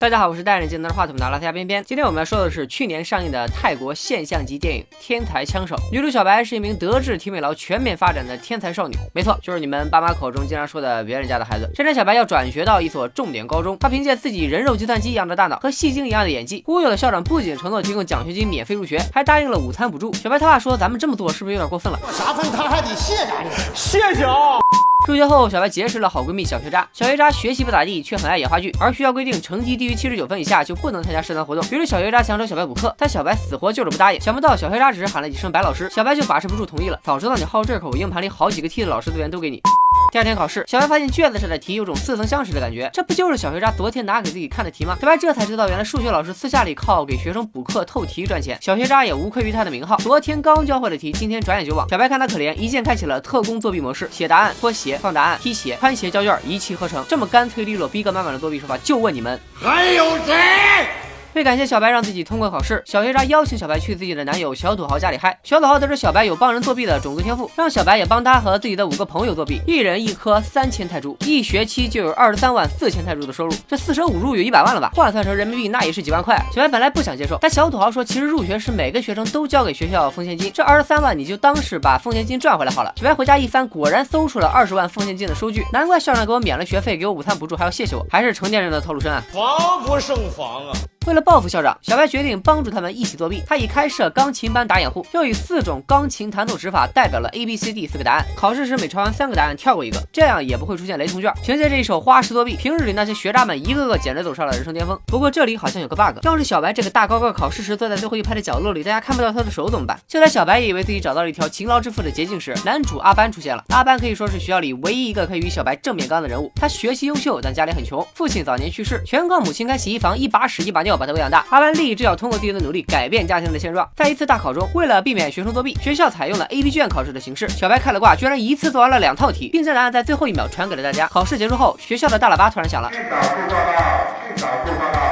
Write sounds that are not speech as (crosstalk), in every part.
大家好，我是戴眼镜拿着话筒的拉斯加边边。今天我们要说的是去年上映的泰国现象级电影《天才枪手》。女主小白是一名德智体美劳全面发展的天才少女，没错，就是你们爸妈口中经常说的别人家的孩子。这天，小白要转学到一所重点高中，她凭借自己人肉计算机一样的大脑和戏精一样的演技，忽悠了校长不仅承诺提供奖学金免费入学，还答应了午餐补助。小白他爸说：“咱们这么做是不是有点过分了？啥分他还得谢咱你，谢谢啊。”入学后，小白结识了好闺蜜小学渣。小学渣学习不咋地，却很爱演话剧。而学校规定，成绩低于七十九分以下就不能参加社团活动。于是小学渣想找小白补课，但小白死活就是不答应。想不到小学渣只是喊了几声“白老师”，小白就把持不住同意了。早知道你好这口，硬盘里好几个 T 的老师资源都给你。第二天考试，小白发现卷子上的题有种似曾相识的感觉，这不就是小学渣昨天拿给自己看的题吗？小白这才知道，原来数学老师私下里靠给学生补课透题赚钱。小学渣也无愧于他的名号，昨天刚教会的题，今天转眼就忘。小白看他可怜，一键开启了特工作弊模式，写答案、脱鞋、放答案、踢鞋、穿鞋交卷，一气呵成。这么干脆利落、逼格满满的作弊手法，就问你们还有谁？为感谢小白让自己通过考试，小学渣邀请小白去自己的男友小土豪家里嗨。小土豪得知小白有帮人作弊的种族天赋，让小白也帮他和自己的五个朋友作弊，一人一颗三千泰铢，一学期就有二十三万四千泰铢的收入。这四舍五入有一百万了吧？换算成人民币那也是几万块。小白本来不想接受，但小土豪说，其实入学时每个学生都交给学校奉献金，这二十三万你就当是把奉献金赚回来好了。小白回家一翻，果然搜出了二十万奉献金的收据，难怪校长给我免了学费，给我午餐补助，还要谢谢我，还是成年人的套路深啊！防不胜防啊！为了报复校长，小白决定帮助他们一起作弊。他以开设钢琴班打掩护，又以四种钢琴弹奏指法代表了 A B C D 四个答案。考试时每抄完三个答案跳过一个，这样也不会出现雷同卷。凭借这一手花式作弊，平日里那些学渣们一个个简直走上了人生巅峰。不过这里好像有个 bug，要是小白这个大高个考试时坐在最后一排的角落里，大家看不到他的手怎么办？就在小白也以为自己找到了一条勤劳致富的捷径时，男主阿班出现了。阿班可以说是学校里唯一一个可以与小白正面刚的人物。他学习优秀，但家里很穷，父亲早年去世，全靠母亲开洗衣房，一把屎一把尿把他喂养大。阿班。立志要通过自己的努力改变家庭的现状。在一次大考中，为了避免学生作弊，学校采用了 A B 卷考试的形式。小白开了挂，居然一次做完了两套题，并将答案在最后一秒传给了大家。考试结束后，学校的大喇叭突然响了。去早报告，去早报告，三零二班开学。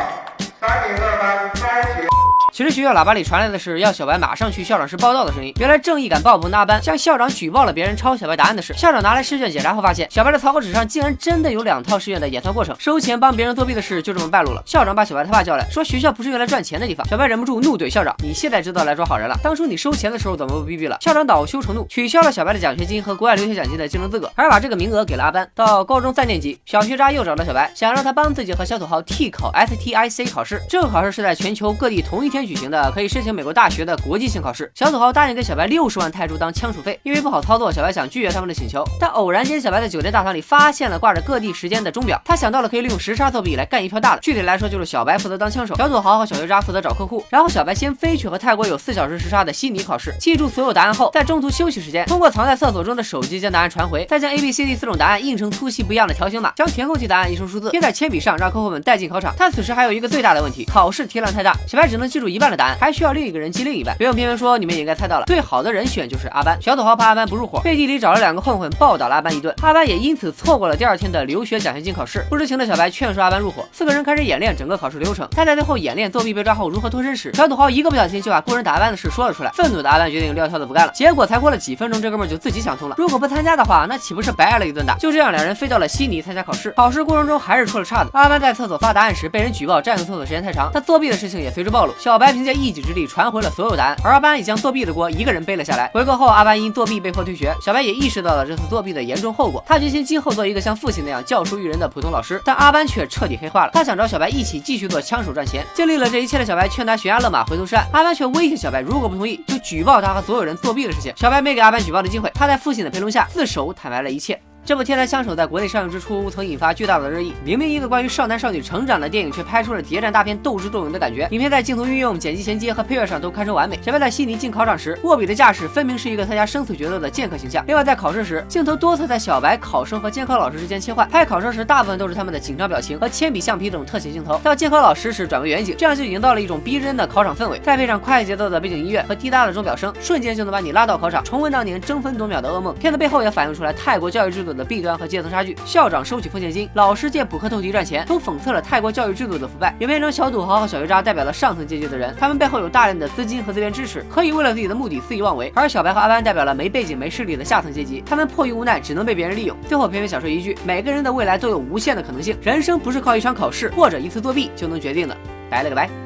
其实学校喇叭里传来的是要小白马上去校长室报道的声音。原来正义感爆棚的阿班向校长举报了别人抄小白答案的事。校长拿来试卷检查后，发现小白的草稿纸上竟然真的有两套试卷的演算过程。收钱帮别人作弊的事就这么败露了。校长把小白他爸叫来说，学校不是用来赚钱的地方。小白忍不住怒怼校长：“你现在知道来抓好人了？当初你收钱的时候怎么不逼逼了？”校长恼羞成怒，取消了小白的奖学金和国外留学奖金的竞争资格，还把这个名额给了阿班。到高中三年级，小学渣又找到小白，想让他帮自己和小土豪替考 STIC 考试。这个考试是在全球各地同一天举行的，可以申请。美国大学的国际性考试，小土豪答应给小白六十万泰铢当枪手费，因为不好操作，小白想拒绝他们的请求。但偶然间，小白在酒店大堂里发现了挂着各地时间的钟表，他想到了可以利用时差作弊来干一票大的。具体来说，就是小白负责当枪手，小土豪和小学渣负责找客户。然后小白先飞去和泰国有四小时时差的悉尼考试，记住所有答案后，在中途休息时间，通过藏在厕所中的手机将答案传回，再将 A、B、C、D 四种答案印成粗细不一样的条形码，将填空题答案印成数字贴在铅笔上，让客户们带进考场。但此时还有一个最大的问题，考试题量太大，小白只能记住一 (laughs) 一半的答案，还需要另一个人记另一半。不用偏偏说，你们也应该猜到了，最好的人选就是阿班。小土豪怕阿班不入伙，背地里找了两个混混暴打了阿班一顿，阿班也因此错过了第二天的留学奖学金考试。不知情的小白劝说阿班入伙，四个人开始演练整个考试流程。他在最后演练作弊被抓后如何脱身时，小土豪一个不小心就把雇人打班的事说了出来。愤怒的阿班决定撂挑子不干了。结果才过了几分钟，这哥们就自己想通了，如果不参加的话，那岂不是白挨了一顿打？就这样，两人飞到了悉尼参加考试。考试过程中还是出了岔子。阿班在厕所发答案时被人举报占用厕所时间太长，他作弊的事情也随之暴露。小白白凭借一己之力传回了所有答案，而阿班已将。作弊的锅一个人背了下来。回国后，阿班因作弊被迫退学。小白也意识到了这次作弊的严重后果，他决心今后做一个像父亲那样教书育人的普通老师。但阿班却彻底黑化了，他想找小白一起继续做枪手赚钱。经历了这一切的小白劝他悬崖勒马回头是岸，阿班却威胁小白，如果不同意就举报他和所有人作弊的事情。小白没给阿班举报的机会，他在父亲的陪同下自首坦白了一切。这部《天才枪手》在国内上映之初，曾引发巨大的热议。明明一个关于少男少女成长的电影，却拍出了谍战大片斗智斗勇的感觉。影片在镜头运用、剪辑衔接和配乐上都堪称完美。小白在悉尼进考场时，握笔的架势分明是一个参加生死决斗的剑客形象。另外，在考试时，镜头多次在小白、考生和监考老师之间切换。拍考生时，大部分都是他们的紧张表情和铅笔、橡皮等特写镜头；到监考老师时，转为远景，这样就营造了一种逼真的考场氛围。再配上快节奏的背景音乐和滴答的钟表声，瞬间就能把你拉到考场，重温当年争分夺秒的噩梦。片子背后也反映出来泰国教育制度的。弊端和阶层差距。校长收取奉献金，老师借补课透题赚钱，都讽刺了泰国教育制度的腐败。影片中小土豪和小学渣代表了上层阶级的人，他们背后有大量的资金和资源支持，可以为了自己的目的肆意妄为。而小白和阿班代表了没背景、没势力的下层阶级，他们迫于无奈，只能被别人利用。最后，偏偏想说一句：每个人的未来都有无限的可能性，人生不是靠一场考试或者一次作弊就能决定的。拜了个拜。